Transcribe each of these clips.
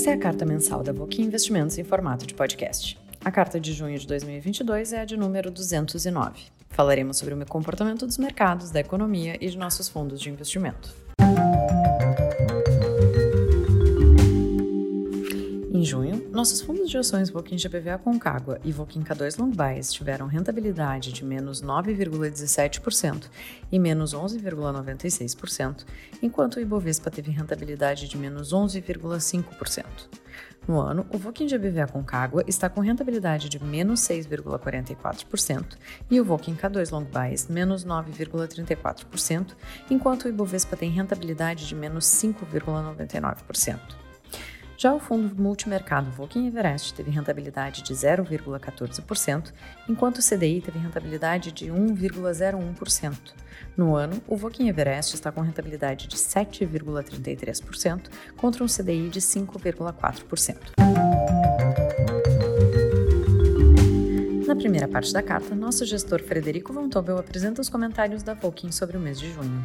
Essa é a carta mensal da Voque Investimentos em formato de podcast. A carta de junho de 2022 é a de número 209. Falaremos sobre o comportamento dos mercados, da economia e de nossos fundos de investimento. Em junho, nossos fundos de ações Voquin GBVA Concagua e Voquin K2 Long Bias tiveram rentabilidade de menos 9,17% e menos 11,96%, enquanto o Ibovespa teve rentabilidade de menos 11,5%. No ano, o Voquin GBVA Concagua está com rentabilidade de menos 6,44% e o Voquin K2 Long Bias menos 9,34%, enquanto o Ibovespa tem rentabilidade de menos 5,99%. Já o fundo multimercado Volkin Everest teve rentabilidade de 0,14%, enquanto o CDI teve rentabilidade de 1,01%. No ano, o Volkin Everest está com rentabilidade de 7,33% contra um CDI de 5,4%. Na primeira parte da carta, nosso gestor Frederico Von Tobel apresenta os comentários da Volkin sobre o mês de junho.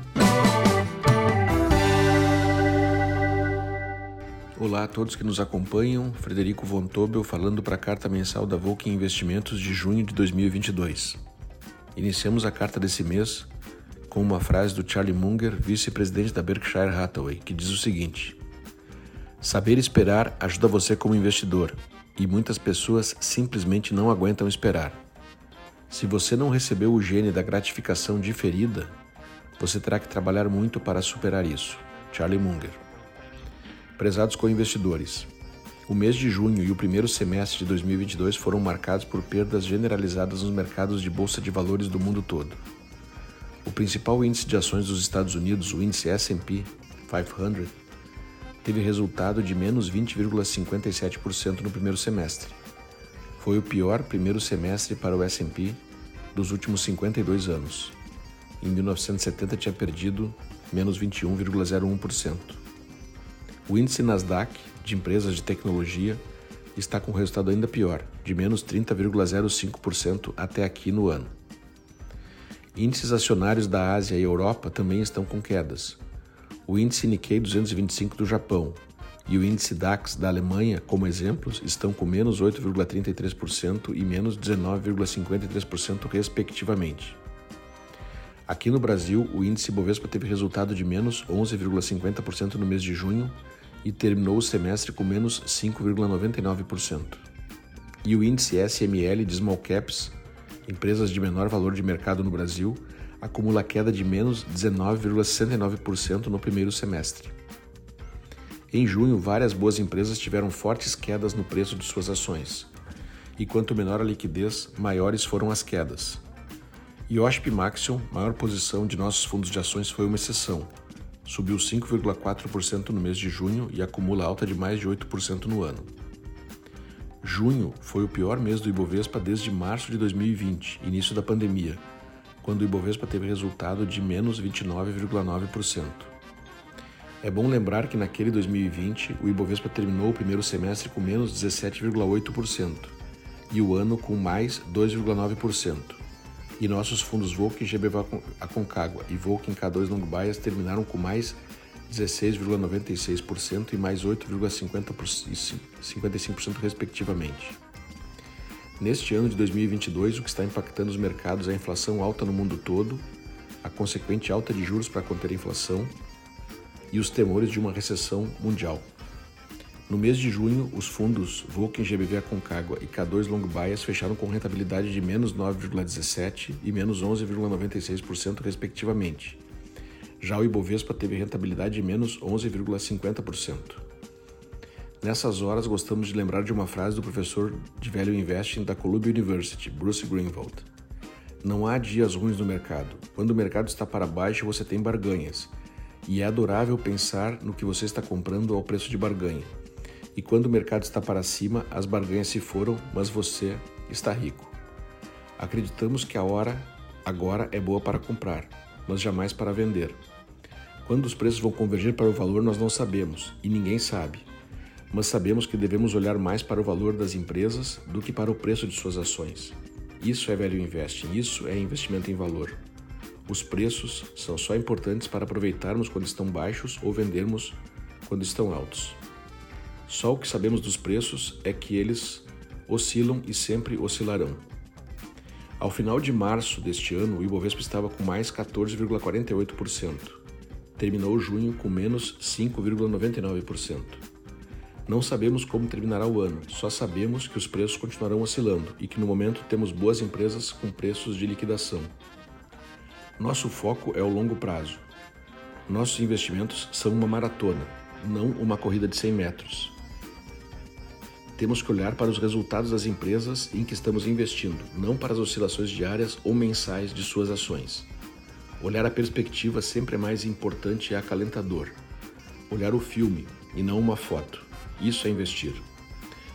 Olá a todos que nos acompanham, Frederico Von Tobel falando para a carta mensal da Volkswagen Investimentos de junho de 2022. Iniciamos a carta desse mês com uma frase do Charlie Munger, vice-presidente da Berkshire Hathaway, que diz o seguinte: Saber esperar ajuda você como investidor, e muitas pessoas simplesmente não aguentam esperar. Se você não recebeu o gene da gratificação diferida, você terá que trabalhar muito para superar isso. Charlie Munger. Prezados co-investidores, o mês de junho e o primeiro semestre de 2022 foram marcados por perdas generalizadas nos mercados de bolsa de valores do mundo todo. O principal índice de ações dos Estados Unidos, o índice S&P 500, teve resultado de menos 20,57% no primeiro semestre. Foi o pior primeiro semestre para o S&P dos últimos 52 anos. Em 1970 tinha perdido menos 21,01%. O índice Nasdaq de empresas de tecnologia está com resultado ainda pior, de menos 30,05% até aqui no ano. Índices acionários da Ásia e Europa também estão com quedas. O índice Nikkei 225 do Japão e o índice DAX da Alemanha, como exemplos, estão com menos 8,33% e menos 19,53%, respectivamente. Aqui no Brasil, o índice Bovespa teve resultado de menos 11,50% no mês de junho e terminou o semestre com menos 5,99%. E o índice SML de Small Caps, empresas de menor valor de mercado no Brasil, acumula queda de menos 19,69% no primeiro semestre. Em junho, várias boas empresas tiveram fortes quedas no preço de suas ações. E quanto menor a liquidez, maiores foram as quedas. E OSP Maxion, maior posição de nossos fundos de ações, foi uma exceção, subiu 5,4% no mês de junho e acumula alta de mais de 8% no ano. Junho foi o pior mês do Ibovespa desde março de 2020, início da pandemia, quando o Ibovespa teve resultado de menos 29,9%. É bom lembrar que naquele 2020 o Ibovespa terminou o primeiro semestre com menos 17,8% e o ano com mais 2,9% e nossos fundos Volk GBV Aconcagua e Volk K2 Long Bias terminaram com mais 16,96% e mais 8,55% respectivamente. Neste ano de 2022, o que está impactando os mercados é a inflação alta no mundo todo, a consequente alta de juros para conter a inflação e os temores de uma recessão mundial. No mês de junho, os fundos Vulcan GBV Aconcagua e K2 Long Bias fecharam com rentabilidade de menos 9,17% e menos 11,96%, respectivamente. Já o Ibovespa teve rentabilidade de menos 11,50%. Nessas horas, gostamos de lembrar de uma frase do professor de Value Investing da Columbia University, Bruce Greenwald. Não há dias ruins no mercado. Quando o mercado está para baixo, você tem barganhas. E é adorável pensar no que você está comprando ao preço de barganha. E quando o mercado está para cima, as barganhas se foram, mas você está rico. Acreditamos que a hora agora é boa para comprar, mas jamais para vender. Quando os preços vão convergir para o valor, nós não sabemos, e ninguém sabe. Mas sabemos que devemos olhar mais para o valor das empresas do que para o preço de suas ações. Isso é value investing, isso é investimento em valor. Os preços são só importantes para aproveitarmos quando estão baixos ou vendermos quando estão altos. Só o que sabemos dos preços é que eles oscilam e sempre oscilarão. Ao final de março deste ano, o Ibovespa estava com mais 14,48%. Terminou junho com menos 5,99%. Não sabemos como terminará o ano, só sabemos que os preços continuarão oscilando e que no momento temos boas empresas com preços de liquidação. Nosso foco é o longo prazo. Nossos investimentos são uma maratona, não uma corrida de 100 metros temos que olhar para os resultados das empresas em que estamos investindo, não para as oscilações diárias ou mensais de suas ações. Olhar a perspectiva sempre é mais importante e acalentador. Olhar o filme e não uma foto. Isso é investir.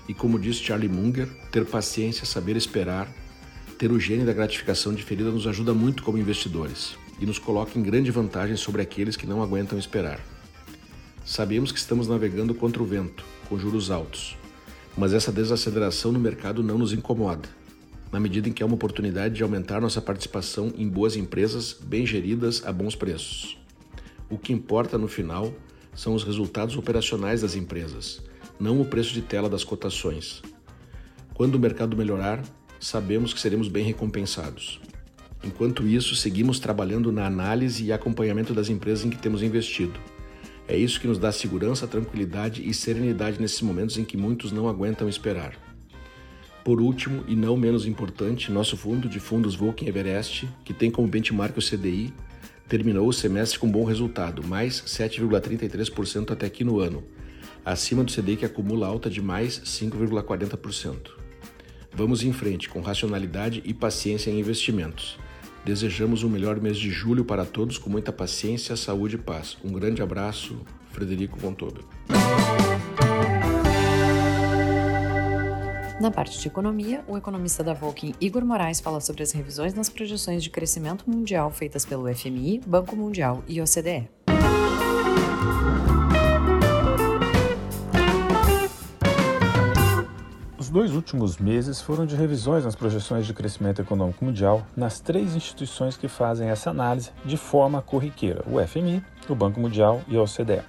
E como diz Charlie Munger, ter paciência, saber esperar, ter o gênio da gratificação diferida nos ajuda muito como investidores e nos coloca em grande vantagem sobre aqueles que não aguentam esperar. Sabemos que estamos navegando contra o vento, com juros altos, mas essa desaceleração no mercado não nos incomoda, na medida em que é uma oportunidade de aumentar nossa participação em boas empresas bem geridas a bons preços. O que importa no final são os resultados operacionais das empresas, não o preço de tela das cotações. Quando o mercado melhorar, sabemos que seremos bem recompensados. Enquanto isso, seguimos trabalhando na análise e acompanhamento das empresas em que temos investido é isso que nos dá segurança, tranquilidade e serenidade nesses momentos em que muitos não aguentam esperar. Por último, e não menos importante, nosso fundo de fundos Vulcan Everest, que tem como benchmark o CDI, terminou o semestre com bom resultado, mais 7,33% até aqui no ano, acima do CDI que acumula alta de mais 5,40%. Vamos em frente com racionalidade e paciência em investimentos. Desejamos um melhor mês de julho para todos com muita paciência, saúde e paz. Um grande abraço, Frederico Von Tobel. Na parte de economia, o economista da Volkswagen Igor Moraes fala sobre as revisões nas projeções de crescimento mundial feitas pelo FMI, Banco Mundial e OCDE. Dois últimos meses foram de revisões nas projeções de crescimento econômico mundial nas três instituições que fazem essa análise de forma corriqueira: o FMI, o Banco Mundial e a OCDE.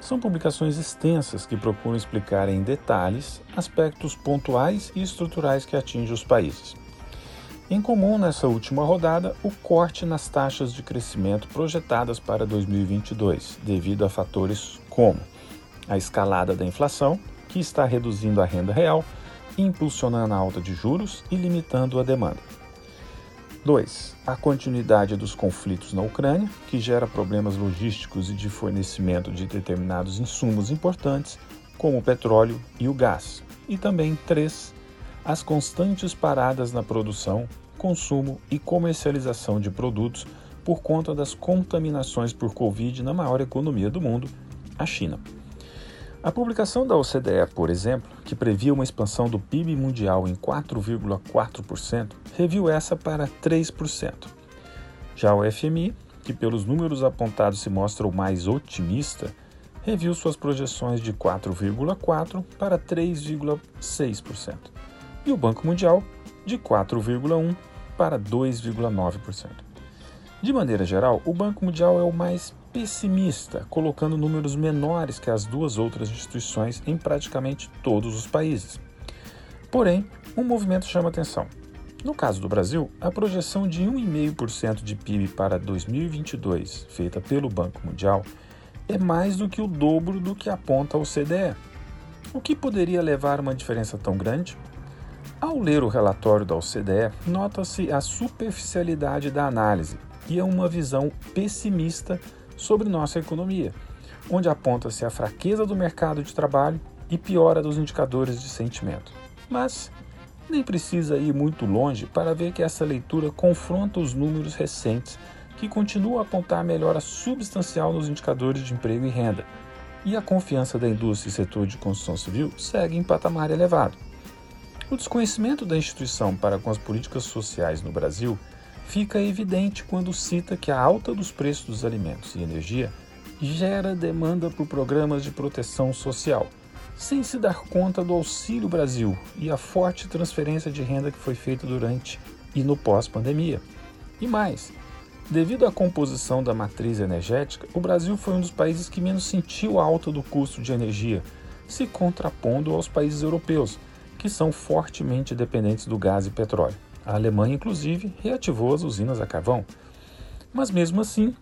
São publicações extensas que procuram explicar em detalhes aspectos pontuais e estruturais que atingem os países. Em comum nessa última rodada, o corte nas taxas de crescimento projetadas para 2022, devido a fatores como a escalada da inflação, que está reduzindo a renda real, impulsionando a alta de juros e limitando a demanda. 2. A continuidade dos conflitos na Ucrânia, que gera problemas logísticos e de fornecimento de determinados insumos importantes, como o petróleo e o gás. E também 3. As constantes paradas na produção, consumo e comercialização de produtos por conta das contaminações por Covid na maior economia do mundo, a China. A publicação da OCDE, por exemplo, que previa uma expansão do PIB mundial em 4,4%, reviu essa para 3%. Já o FMI, que pelos números apontados se mostra o mais otimista, reviu suas projeções de 4,4% para 3,6%. E o Banco Mundial, de 4,1% para 2,9%. De maneira geral, o Banco Mundial é o mais pessimista, colocando números menores que as duas outras instituições em praticamente todos os países. Porém, um movimento chama atenção. No caso do Brasil, a projeção de 1,5% de PIB para 2022, feita pelo Banco Mundial, é mais do que o dobro do que aponta o CDE. O que poderia levar a uma diferença tão grande? Ao ler o relatório da OCDE, nota-se a superficialidade da análise e é uma visão pessimista sobre nossa economia, onde aponta-se a fraqueza do mercado de trabalho e piora dos indicadores de sentimento. Mas nem precisa ir muito longe para ver que essa leitura confronta os números recentes que continuam a apontar melhora substancial nos indicadores de emprego e renda, e a confiança da indústria e setor de construção civil segue em patamar elevado. O desconhecimento da instituição para com as políticas sociais no Brasil fica evidente quando cita que a alta dos preços dos alimentos e energia gera demanda por programas de proteção social, sem se dar conta do Auxílio Brasil e a forte transferência de renda que foi feita durante e no pós-pandemia. E mais, devido à composição da matriz energética, o Brasil foi um dos países que menos sentiu a alta do custo de energia, se contrapondo aos países europeus, que são fortemente dependentes do gás e petróleo. A Alemanha, inclusive, reativou as usinas a carvão. Mas mesmo assim,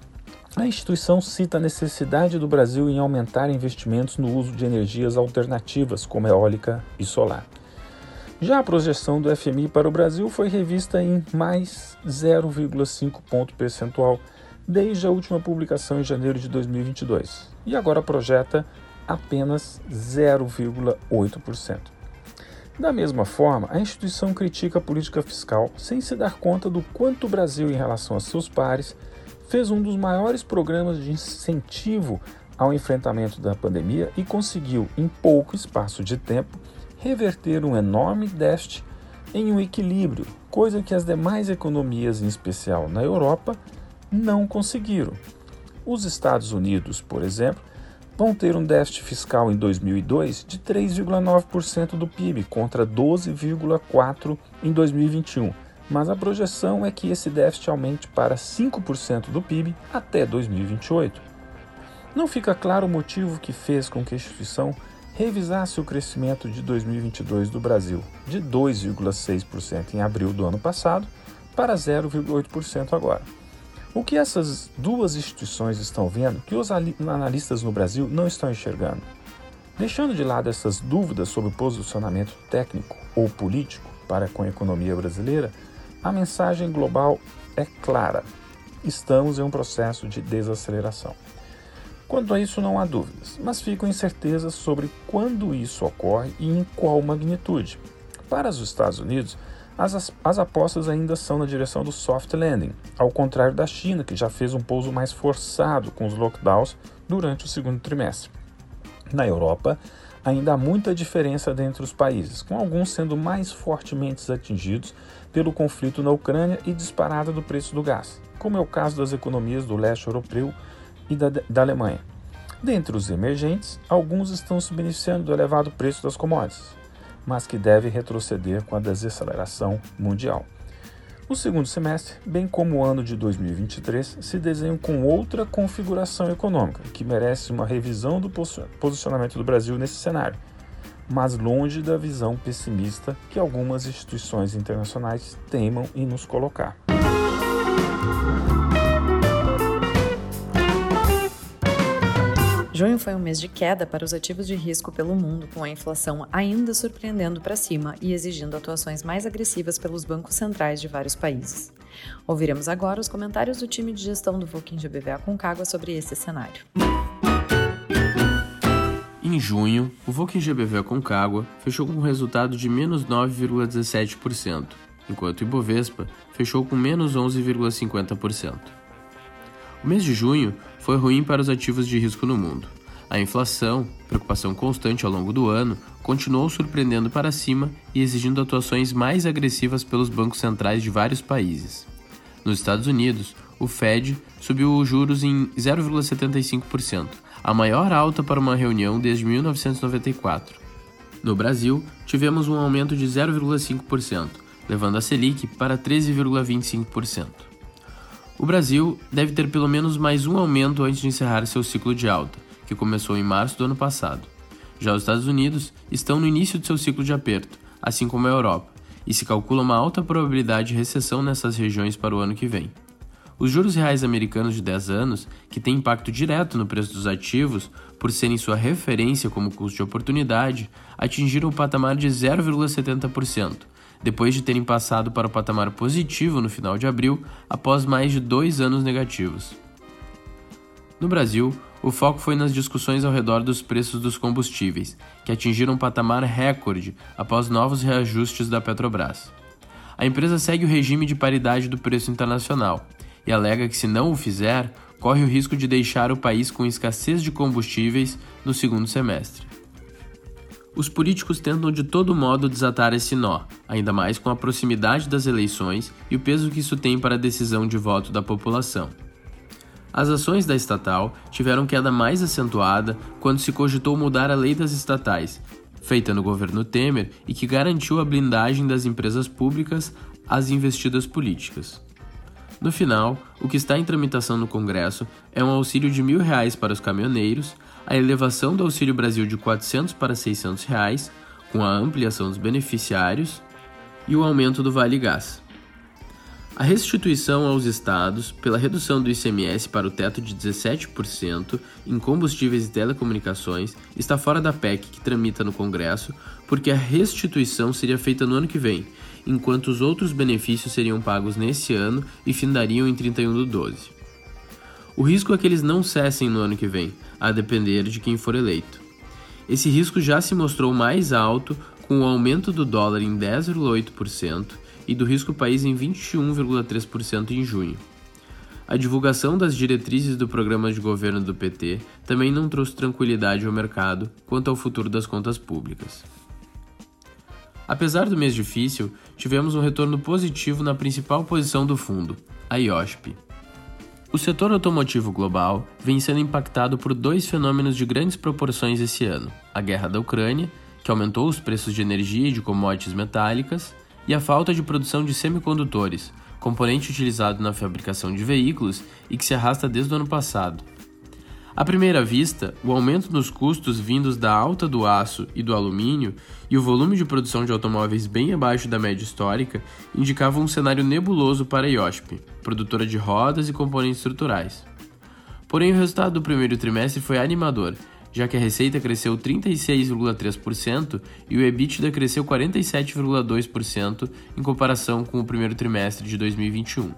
a instituição cita a necessidade do Brasil em aumentar investimentos no uso de energias alternativas, como eólica e solar. Já a projeção do FMI para o Brasil foi revista em mais 0,5 ponto percentual desde a última publicação em janeiro de 2022 e agora projeta apenas 0,8%. Da mesma forma, a instituição critica a política fiscal sem se dar conta do quanto o Brasil, em relação a seus pares, fez um dos maiores programas de incentivo ao enfrentamento da pandemia e conseguiu, em pouco espaço de tempo, reverter um enorme déficit em um equilíbrio, coisa que as demais economias, em especial na Europa, não conseguiram. Os Estados Unidos, por exemplo, vão ter um déficit fiscal em 2002 de 3,9% do PIB contra 12,4% em 2021, mas a projeção é que esse déficit aumente para 5% do PIB até 2028. Não fica claro o motivo que fez com que a instituição revisasse o crescimento de 2022 do Brasil de 2,6% em abril do ano passado para 0,8% agora. O que essas duas instituições estão vendo que os analistas no Brasil não estão enxergando? Deixando de lado essas dúvidas sobre posicionamento técnico ou político para com a economia brasileira, a mensagem global é clara: estamos em um processo de desaceleração. Quanto a isso, não há dúvidas, mas ficam incertezas sobre quando isso ocorre e em qual magnitude. Para os Estados Unidos, as, as apostas ainda são na direção do soft landing, ao contrário da China, que já fez um pouso mais forçado com os lockdowns durante o segundo trimestre. Na Europa, ainda há muita diferença entre os países, com alguns sendo mais fortemente atingidos pelo conflito na Ucrânia e disparada do preço do gás, como é o caso das economias do leste europeu e da, da Alemanha. Dentre os emergentes, alguns estão se beneficiando do elevado preço das commodities, mas que deve retroceder com a desaceleração mundial. O segundo semestre, bem como o ano de 2023, se desenham com outra configuração econômica, que merece uma revisão do posicionamento do Brasil nesse cenário, mas longe da visão pessimista que algumas instituições internacionais teimam em nos colocar. Junho foi um mês de queda para os ativos de risco pelo mundo, com a inflação ainda surpreendendo para cima e exigindo atuações mais agressivas pelos bancos centrais de vários países. Ouviremos agora os comentários do time de gestão do Voquim GBVA Concagua sobre esse cenário. Em junho, o Voquim GBVA Concagua fechou com um resultado de menos 9,17%, enquanto o Ibovespa fechou com menos 11,50%. O mês de junho foi ruim para os ativos de risco no mundo. A inflação, preocupação constante ao longo do ano, continuou surpreendendo para cima e exigindo atuações mais agressivas pelos bancos centrais de vários países. Nos Estados Unidos, o Fed subiu os juros em 0,75%, a maior alta para uma reunião desde 1994. No Brasil, tivemos um aumento de 0,5%, levando a Selic para 13,25%. O Brasil deve ter pelo menos mais um aumento antes de encerrar seu ciclo de alta, que começou em março do ano passado. Já os Estados Unidos estão no início de seu ciclo de aperto, assim como a Europa, e se calcula uma alta probabilidade de recessão nessas regiões para o ano que vem. Os juros reais americanos de 10 anos, que têm impacto direto no preço dos ativos, por serem sua referência como custo de oportunidade, atingiram o patamar de 0,70%, depois de terem passado para o patamar positivo no final de abril, após mais de dois anos negativos. No Brasil, o foco foi nas discussões ao redor dos preços dos combustíveis, que atingiram um patamar recorde após novos reajustes da Petrobras. A empresa segue o regime de paridade do preço internacional e alega que, se não o fizer, corre o risco de deixar o país com escassez de combustíveis no segundo semestre. Os políticos tentam de todo modo desatar esse nó, ainda mais com a proximidade das eleições e o peso que isso tem para a decisão de voto da população. As ações da estatal tiveram queda mais acentuada quando se cogitou mudar a lei das estatais, feita no governo Temer e que garantiu a blindagem das empresas públicas às investidas políticas. No final, o que está em tramitação no Congresso é um auxílio de mil reais para os caminhoneiros, a elevação do Auxílio Brasil de 400 para 600 reais, com a ampliação dos beneficiários, e o aumento do Vale Gás. A restituição aos estados pela redução do ICMS para o teto de 17% em combustíveis e telecomunicações está fora da PEC que tramita no Congresso, porque a restituição seria feita no ano que vem, enquanto os outros benefícios seriam pagos nesse ano e findariam em 31 de 12. O risco é que eles não cessem no ano que vem, a depender de quem for eleito. Esse risco já se mostrou mais alto com o aumento do dólar em 10,8% e do risco país em 21,3% em junho. A divulgação das diretrizes do programa de governo do PT também não trouxe tranquilidade ao mercado quanto ao futuro das contas públicas. Apesar do mês difícil, tivemos um retorno positivo na principal posição do fundo, a IOSP. O setor automotivo global vem sendo impactado por dois fenômenos de grandes proporções esse ano: a guerra da Ucrânia, que aumentou os preços de energia e de commodities metálicas, e a falta de produção de semicondutores, componente utilizado na fabricação de veículos e que se arrasta desde o ano passado. À primeira vista, o aumento nos custos vindos da alta do aço e do alumínio e o volume de produção de automóveis bem abaixo da média histórica indicavam um cenário nebuloso para a IOSP, produtora de rodas e componentes estruturais. Porém, o resultado do primeiro trimestre foi animador já que a receita cresceu 36,3% e o EBITDA cresceu 47,2% em comparação com o primeiro trimestre de 2021.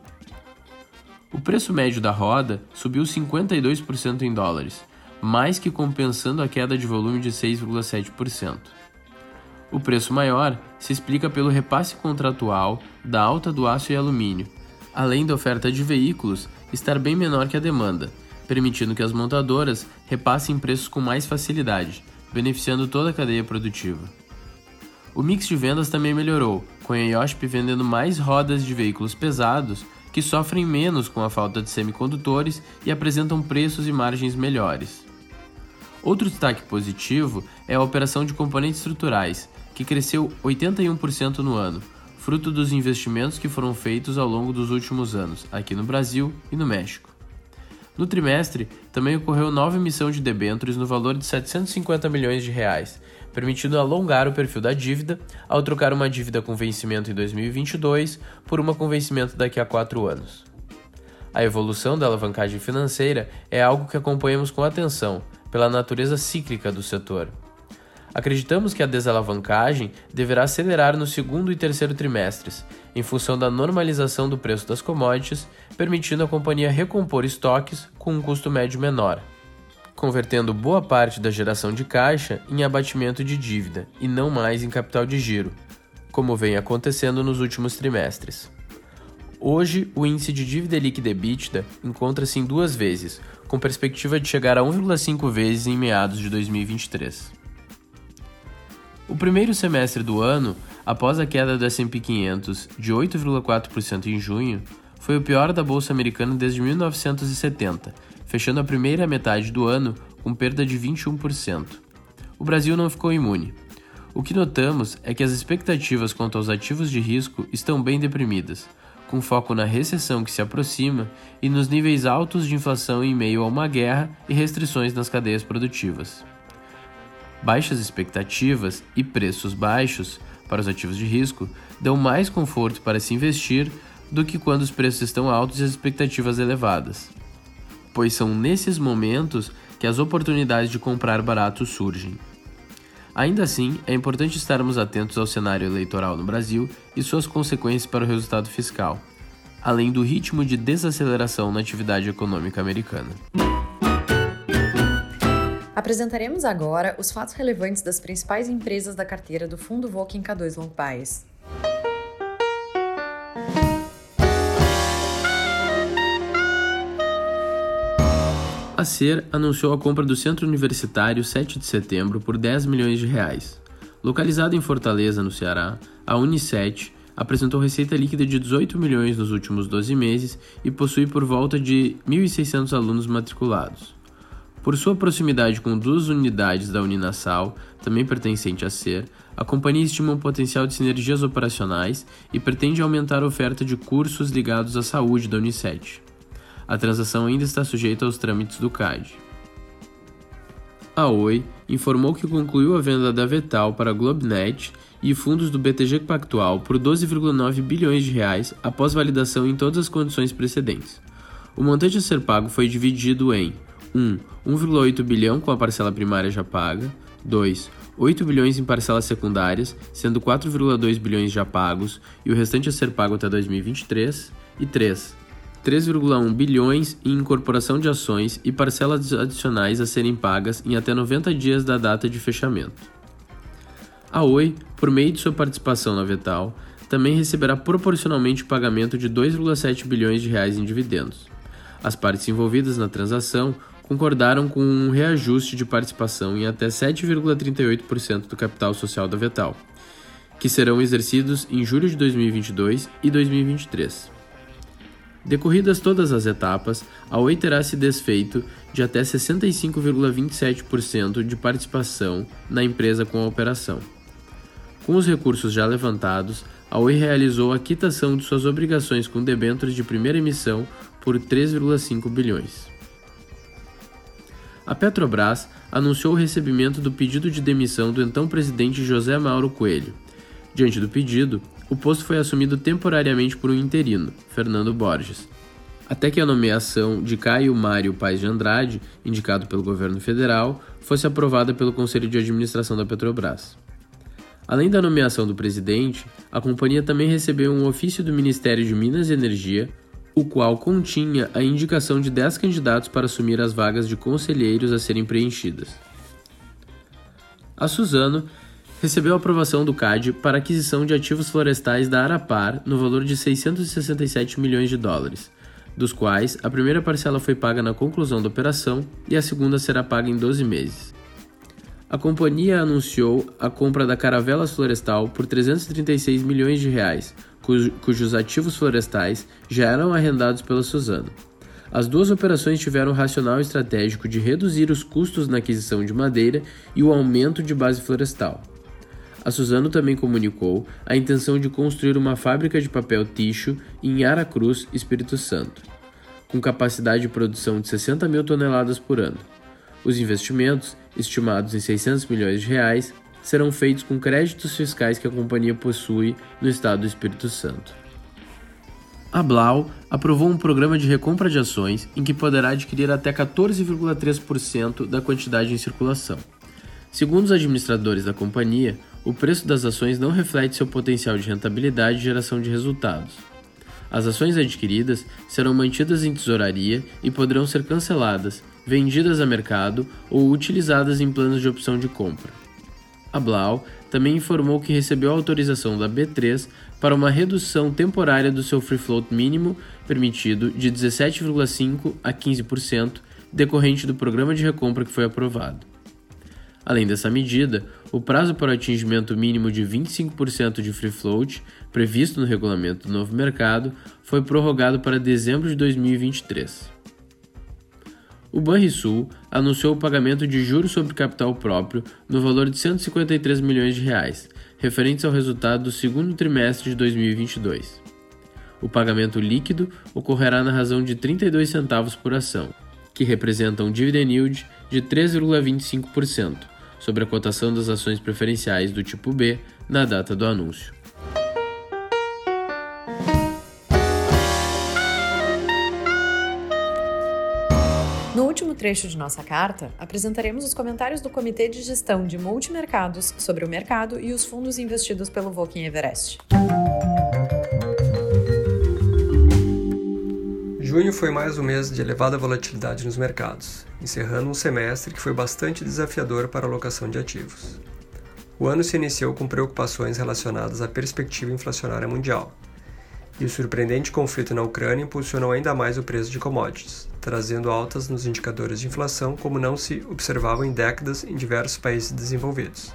O preço médio da roda subiu 52% em dólares, mais que compensando a queda de volume de 6,7%. O preço maior se explica pelo repasse contratual da alta do aço e alumínio, além da oferta de veículos estar bem menor que a demanda, permitindo que as montadoras repassem preços com mais facilidade, beneficiando toda a cadeia produtiva. O mix de vendas também melhorou, com a IOSP vendendo mais rodas de veículos pesados que sofrem menos com a falta de semicondutores e apresentam preços e margens melhores. Outro destaque positivo é a operação de componentes estruturais, que cresceu 81% no ano, fruto dos investimentos que foram feitos ao longo dos últimos anos, aqui no Brasil e no México. No trimestre, também ocorreu nova emissão de debêntures no valor de 750 milhões de reais, permitindo alongar o perfil da dívida ao trocar uma dívida com vencimento em 2022 por uma com vencimento daqui a quatro anos. A evolução da alavancagem financeira é algo que acompanhamos com atenção, pela natureza cíclica do setor. Acreditamos que a desalavancagem deverá acelerar no segundo e terceiro trimestres, em função da normalização do preço das commodities, permitindo a companhia recompor estoques com um custo médio menor, convertendo boa parte da geração de caixa em abatimento de dívida e não mais em capital de giro, como vem acontecendo nos últimos trimestres. Hoje, o índice de dívida líquida EBITDA encontra-se em duas vezes, com perspectiva de chegar a 1,5 vezes em meados de 2023. O primeiro semestre do ano, após a queda do S&P 500 de 8,4% em junho, foi o pior da bolsa americana desde 1970, fechando a primeira metade do ano com perda de 21%. O Brasil não ficou imune. O que notamos é que as expectativas quanto aos ativos de risco estão bem deprimidas, com foco na recessão que se aproxima e nos níveis altos de inflação em meio a uma guerra e restrições nas cadeias produtivas. Baixas expectativas e preços baixos para os ativos de risco dão mais conforto para se investir do que quando os preços estão altos e as expectativas elevadas, pois são nesses momentos que as oportunidades de comprar barato surgem. Ainda assim, é importante estarmos atentos ao cenário eleitoral no Brasil e suas consequências para o resultado fiscal, além do ritmo de desaceleração na atividade econômica americana. Apresentaremos agora os fatos relevantes das principais empresas da carteira do Fundo Voking K2 Long Bias. A SER anunciou a compra do Centro Universitário 7 de Setembro por 10 milhões de reais. Localizado em Fortaleza, no Ceará, a Unicet apresentou receita líquida de 18 milhões nos últimos 12 meses e possui por volta de 1.600 alunos matriculados. Por sua proximidade com duas unidades da Uninasal, também pertencente à SER, a companhia estima um potencial de sinergias operacionais e pretende aumentar a oferta de cursos ligados à saúde da Uniced. A transação ainda está sujeita aos trâmites do CAD. A Oi informou que concluiu a venda da Vetal para a Globnet e fundos do BTG Pactual por 12,9 bilhões de reais após validação em todas as condições precedentes. O montante a ser pago foi dividido em 1. 1,8 bilhão com a parcela primária já paga, 2. 8 bilhões em parcelas secundárias, sendo 4,2 bilhões já pagos e o restante a ser pago até 2023, e 3. 3,1 bilhões em incorporação de ações e parcelas adicionais a serem pagas em até 90 dias da data de fechamento. A Oi, por meio de sua participação na Vetal, também receberá proporcionalmente o pagamento de 2,7 bilhões de reais em dividendos. As partes envolvidas na transação concordaram com um reajuste de participação em até 7,38% do capital social da Vetal, que serão exercidos em julho de 2022 e 2023. Decorridas todas as etapas, a Oi terá se desfeito de até 65,27% de participação na empresa com a operação. Com os recursos já levantados, a Oi realizou a quitação de suas obrigações com debêntures de primeira emissão por 3,5 bilhões. A Petrobras anunciou o recebimento do pedido de demissão do então presidente José Mauro Coelho. Diante do pedido, o posto foi assumido temporariamente por um interino, Fernando Borges, até que a nomeação de Caio Mário Paes de Andrade, indicado pelo governo federal, fosse aprovada pelo Conselho de Administração da Petrobras. Além da nomeação do presidente, a companhia também recebeu um ofício do Ministério de Minas e Energia, o qual continha a indicação de 10 candidatos para assumir as vagas de conselheiros a serem preenchidas. A Suzano recebeu a aprovação do CAD para aquisição de ativos florestais da Arapar no valor de 667 milhões de dólares, dos quais a primeira parcela foi paga na conclusão da operação e a segunda será paga em 12 meses. A companhia anunciou a compra da Caravelas Florestal por 336 milhões de reais, cujos ativos florestais já eram arrendados pela Suzano. As duas operações tiveram o racional estratégico de reduzir os custos na aquisição de madeira e o aumento de base florestal. A Suzano também comunicou a intenção de construir uma fábrica de papel ticho em Aracruz, Espírito Santo, com capacidade de produção de 60 mil toneladas por ano. Os investimentos, estimados em 600 milhões de reais, serão feitos com créditos fiscais que a companhia possui no estado do Espírito Santo. A Blau aprovou um programa de recompra de ações em que poderá adquirir até 14,3% da quantidade em circulação. Segundo os administradores da companhia, o preço das ações não reflete seu potencial de rentabilidade e geração de resultados. As ações adquiridas serão mantidas em tesouraria e poderão ser canceladas, vendidas a mercado ou utilizadas em planos de opção de compra. A Blau também informou que recebeu autorização da B3 para uma redução temporária do seu free float mínimo permitido de 17,5% a 15%, decorrente do programa de recompra que foi aprovado. Além dessa medida, o prazo para o atingimento mínimo de 25% de free float, previsto no regulamento do novo mercado, foi prorrogado para dezembro de 2023. O Banrisul anunciou o pagamento de juros sobre capital próprio no valor de 153 milhões de reais, referentes ao resultado do segundo trimestre de 2022. O pagamento líquido ocorrerá na razão de 32 centavos por ação, que representa um dividend yield de 3,25% sobre a cotação das ações preferenciais do tipo B na data do anúncio. Trecho de nossa carta, apresentaremos os comentários do Comitê de Gestão de Multimercados sobre o mercado e os fundos investidos pelo Voking Everest. Junho foi mais um mês de elevada volatilidade nos mercados, encerrando um semestre que foi bastante desafiador para a alocação de ativos. O ano se iniciou com preocupações relacionadas à perspectiva inflacionária mundial, e o surpreendente conflito na Ucrânia impulsionou ainda mais o preço de commodities, trazendo altas nos indicadores de inflação como não se observavam em décadas em diversos países desenvolvidos.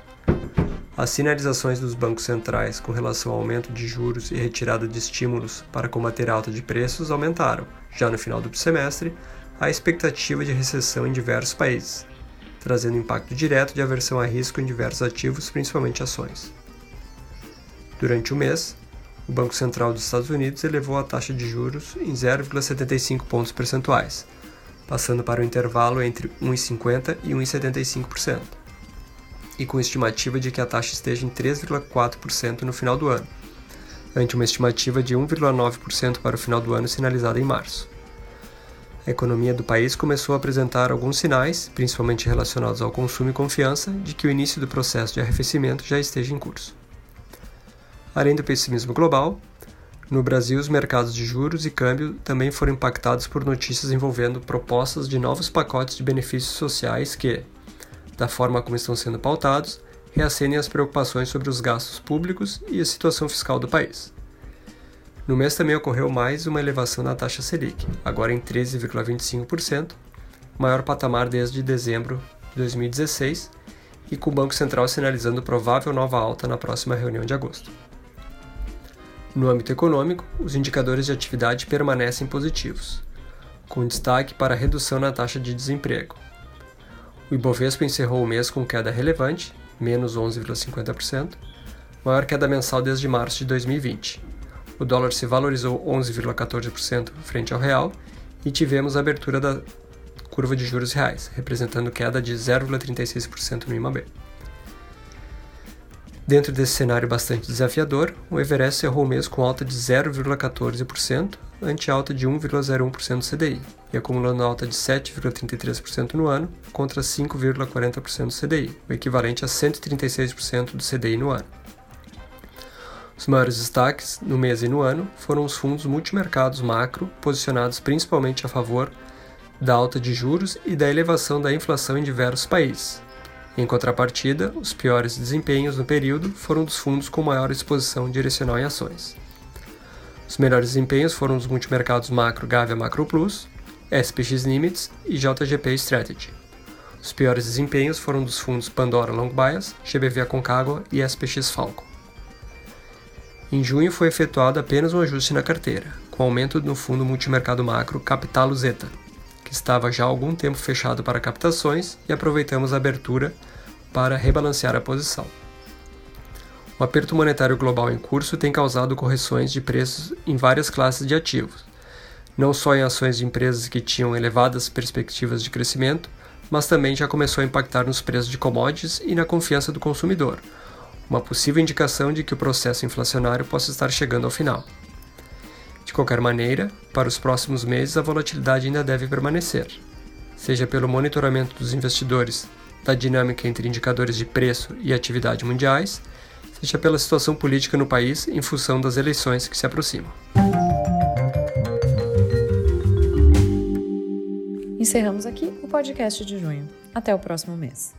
As sinalizações dos bancos centrais com relação ao aumento de juros e retirada de estímulos para combater a alta de preços aumentaram, já no final do semestre, a expectativa de recessão em diversos países, trazendo impacto direto de aversão a risco em diversos ativos, principalmente ações. Durante o mês, o Banco Central dos Estados Unidos elevou a taxa de juros em 0,75 pontos percentuais, passando para o intervalo entre 1,50% e 1,75%, e com estimativa de que a taxa esteja em 3,4% no final do ano, ante uma estimativa de 1,9% para o final do ano sinalizada em março. A economia do país começou a apresentar alguns sinais, principalmente relacionados ao consumo e confiança, de que o início do processo de arrefecimento já esteja em curso. Além do pessimismo global, no Brasil, os mercados de juros e câmbio também foram impactados por notícias envolvendo propostas de novos pacotes de benefícios sociais que, da forma como estão sendo pautados, reacendem as preocupações sobre os gastos públicos e a situação fiscal do país. No mês também ocorreu mais uma elevação na taxa Selic, agora em 13,25%, maior patamar desde dezembro de 2016, e com o Banco Central sinalizando provável nova alta na próxima reunião de agosto. No âmbito econômico, os indicadores de atividade permanecem positivos, com destaque para a redução na taxa de desemprego. O Ibovespa encerrou o mês com queda relevante, menos 11,50%, maior queda mensal desde março de 2020. O dólar se valorizou 11,14% frente ao real e tivemos a abertura da curva de juros reais, representando queda de 0,36% no IMAB. Dentro desse cenário bastante desafiador, o Everest cerrou o mês com alta de 0,14%, ante alta de 1,01% do CDI, e acumulando alta de 7,33% no ano, contra 5,40% do CDI, o equivalente a 136% do CDI no ano. Os maiores destaques, no mês e no ano, foram os fundos multimercados macro, posicionados principalmente a favor da alta de juros e da elevação da inflação em diversos países, em contrapartida, os piores desempenhos no período foram dos fundos com maior exposição direcional em ações. Os melhores desempenhos foram os multimercados Macro Gavia Macro Plus, SPX Limits e JGP Strategy. Os piores desempenhos foram dos fundos Pandora Long Bias, GBV Aconcagua e SPX Falco. Em junho foi efetuado apenas um ajuste na carteira, com aumento no fundo multimercado macro Capitalo Zeta, estava já há algum tempo fechado para captações e aproveitamos a abertura para rebalancear a posição. O aperto monetário global em curso tem causado correções de preços em várias classes de ativos, não só em ações de empresas que tinham elevadas perspectivas de crescimento, mas também já começou a impactar nos preços de commodities e na confiança do consumidor, uma possível indicação de que o processo inflacionário possa estar chegando ao final. De qualquer maneira, para os próximos meses a volatilidade ainda deve permanecer, seja pelo monitoramento dos investidores da dinâmica entre indicadores de preço e atividade mundiais, seja pela situação política no país em função das eleições que se aproximam. Encerramos aqui o podcast de junho. Até o próximo mês.